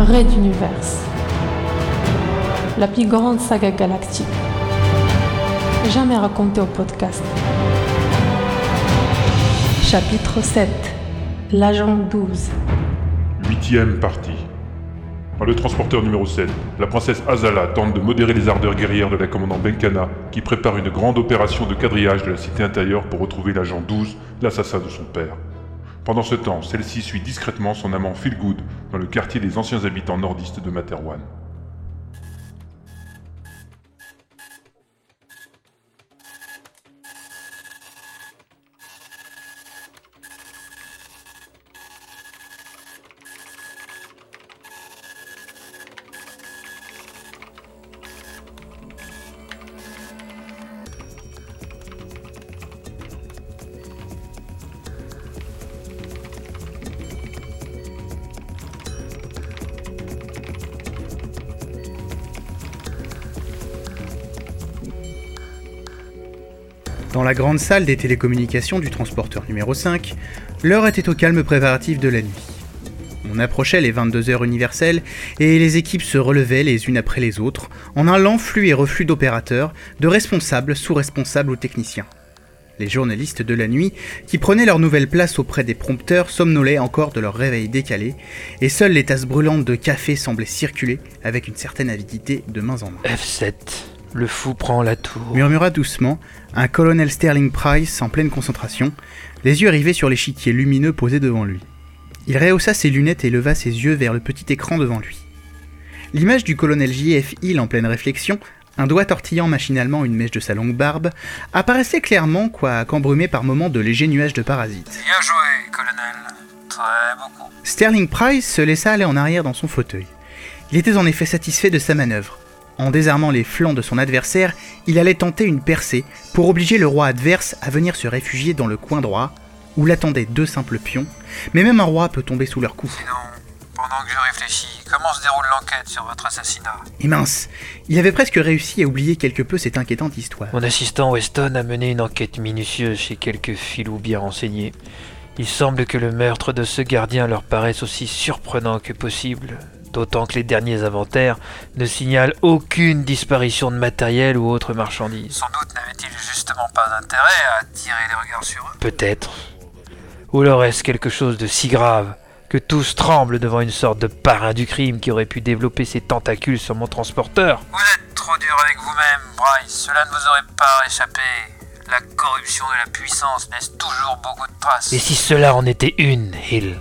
Red Universe. La plus grande saga galactique. Jamais racontée au podcast. Chapitre 7. L'agent 12. Huitième partie. Dans le transporteur numéro 7, la princesse Azala tente de modérer les ardeurs guerrières de la commandante Benkana, qui prépare une grande opération de quadrillage de la cité intérieure pour retrouver l'agent 12, l'assassin de son père. Pendant ce temps, celle-ci suit discrètement son amant Philgood dans le quartier des anciens habitants nordistes de Materwan. Dans la grande salle des télécommunications du transporteur numéro 5, l'heure était au calme préparatif de la nuit. On approchait les 22 heures universelles et les équipes se relevaient les unes après les autres en un lent flux et reflux d'opérateurs, de responsables, sous-responsables ou techniciens. Les journalistes de la nuit, qui prenaient leur nouvelle place auprès des prompteurs, somnolaient encore de leur réveil décalé, et seules les tasses brûlantes de café semblaient circuler avec une certaine avidité de mains en main. F7. Le fou prend la tour. Murmura doucement un colonel Sterling Price en pleine concentration, les yeux rivés sur l'échiquier lumineux posé devant lui. Il rehaussa ses lunettes et leva ses yeux vers le petit écran devant lui. L'image du colonel J.F. Hill en pleine réflexion, un doigt tortillant machinalement une mèche de sa longue barbe, apparaissait clairement, quoique embrumé par moments de légers nuages de parasites. Bien joué, colonel. Très beaucoup. Sterling Price se laissa aller en arrière dans son fauteuil. Il était en effet satisfait de sa manœuvre. En désarmant les flancs de son adversaire, il allait tenter une percée pour obliger le roi adverse à venir se réfugier dans le coin droit, où l'attendaient deux simples pions, mais même un roi peut tomber sous leur coup. Sinon, pendant que je réfléchis, comment se déroule l'enquête sur votre assassinat? Et mince, il avait presque réussi à oublier quelque peu cette inquiétante histoire. Mon assistant Weston a mené une enquête minutieuse chez quelques filous bien renseignés. Il semble que le meurtre de ce gardien leur paraisse aussi surprenant que possible, d'autant que les derniers inventaires ne signalent aucune disparition de matériel ou autre marchandise. Sans doute n'avait-il justement pas intérêt à attirer les regards sur eux. Peut-être. Ou leur est-ce quelque chose de si grave que tous tremblent devant une sorte de parrain du crime qui aurait pu développer ses tentacules sur mon transporteur? Vous êtes trop dur avec vous-même, Bryce. Cela ne vous aurait pas échappé. La corruption de la puissance laisse toujours beaucoup de traces. Et si cela en était une, Hill?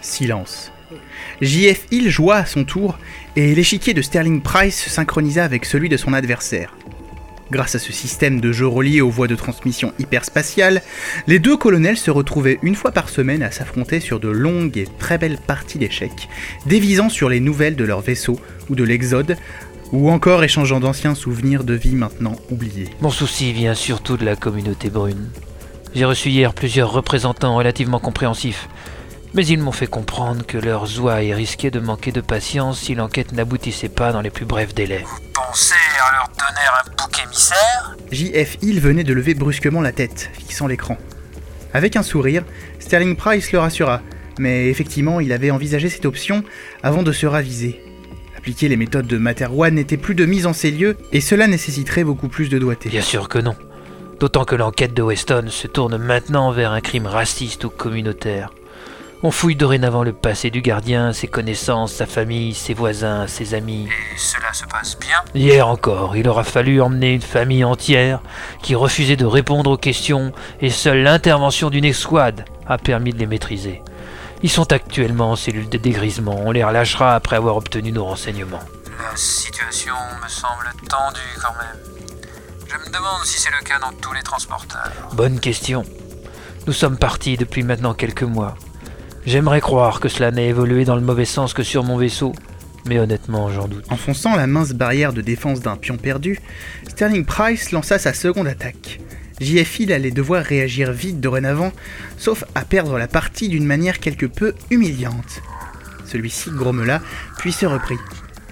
Silence. JF Hill joua à son tour, et l'échiquier de Sterling Price se synchronisa avec celui de son adversaire. Grâce à ce système de jeu relié aux voies de transmission hyperspatiales, les deux colonels se retrouvaient une fois par semaine à s'affronter sur de longues et très belles parties d'échecs, dévisant sur les nouvelles de leur vaisseau ou de l'Exode, ou encore échangeant d'anciens souvenirs de vie maintenant oubliés. Mon souci vient surtout de la communauté brune. J'ai reçu hier plusieurs représentants relativement compréhensifs, mais ils m'ont fait comprendre que leur zouaille risquait de manquer de patience si l'enquête n'aboutissait pas dans les plus brefs délais. Vous pensez à leur donner un bouc émissaire? JF Hill venait de lever brusquement la tête, fixant l'écran. Avec un sourire, Sterling Price le rassura, mais effectivement, il avait envisagé cette option avant de se raviser. Appliquer les méthodes de Materwan n'était plus de mise en ces lieux, et cela nécessiterait beaucoup plus de doigté. Bien sûr que non. D'autant que l'enquête de Weston se tourne maintenant vers un crime raciste ou communautaire. On fouille dorénavant le passé du gardien, ses connaissances, sa famille, ses voisins, ses amis. Et cela se passe bien? Hier encore, il aura fallu emmener une famille entière qui refusait de répondre aux questions et seule l'intervention d'une escouade a permis de les maîtriser. Ils sont actuellement en cellule de dégrisement, on les relâchera après avoir obtenu nos renseignements. La situation me semble tendue quand même. Je me demande si c'est le cas dans tous les transporteurs. Bonne question. Nous sommes partis depuis maintenant quelques mois. J'aimerais croire que cela n'a évolué dans le mauvais sens que sur mon vaisseau, mais honnêtement, j'en doute. Enfonçant la mince barrière de défense d'un pion perdu, Sterling Price lança sa seconde attaque. JFI allait devoir réagir vite dorénavant, sauf à perdre la partie d'une manière quelque peu humiliante. Celui-ci grommela, puis se reprit.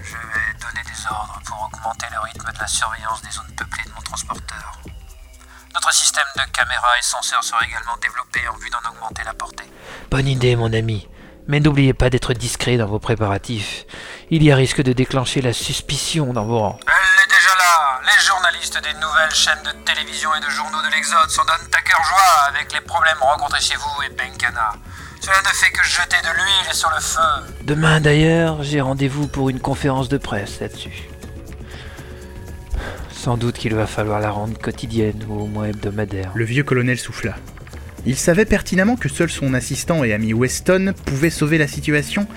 Je vais donner des ordres pour augmenter le rythme de la surveillance des zones peuplées de mon transporteur. Notre système de caméras et senseurs sera également développé en vue d'en augmenter la portée. Bonne idée, mon ami. Mais n'oubliez pas d'être discret dans vos préparatifs. Il y a risque de déclencher la suspicion dans vos rangs. Des nouvelles chaînes de télévision et de journaux de l'Exode s'en donnent à cœur joie avec les problèmes rencontrés chez vous et Benkana. Cela ne fait que jeter de l'huile sur le feu. Demain d'ailleurs, j'ai rendez-vous pour une conférence de presse là-dessus. Sans doute qu'il va falloir la rendre quotidienne ou au moins hebdomadaire. Le vieux colonel souffla. Il savait pertinemment que seul son assistant et ami Weston pouvait sauver la situation,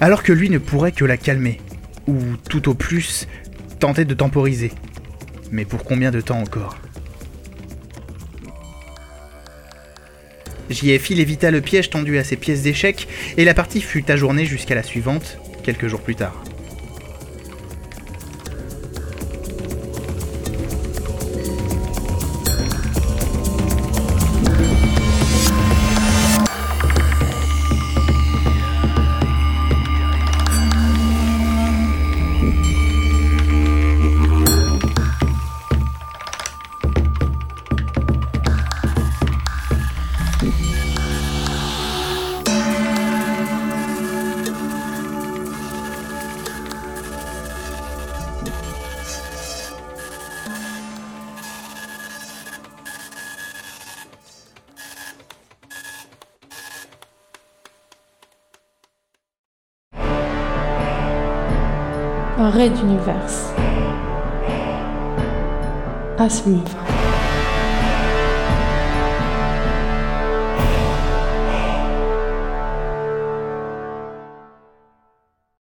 alors que lui ne pourrait que la calmer, ou tout au plus tenter de temporiser. Mais pour combien de temps encore JFI évita le piège tendu à ses pièces d'échecs et la partie fut ajournée jusqu'à la suivante, quelques jours plus tard. Raid d'univers. À suivre.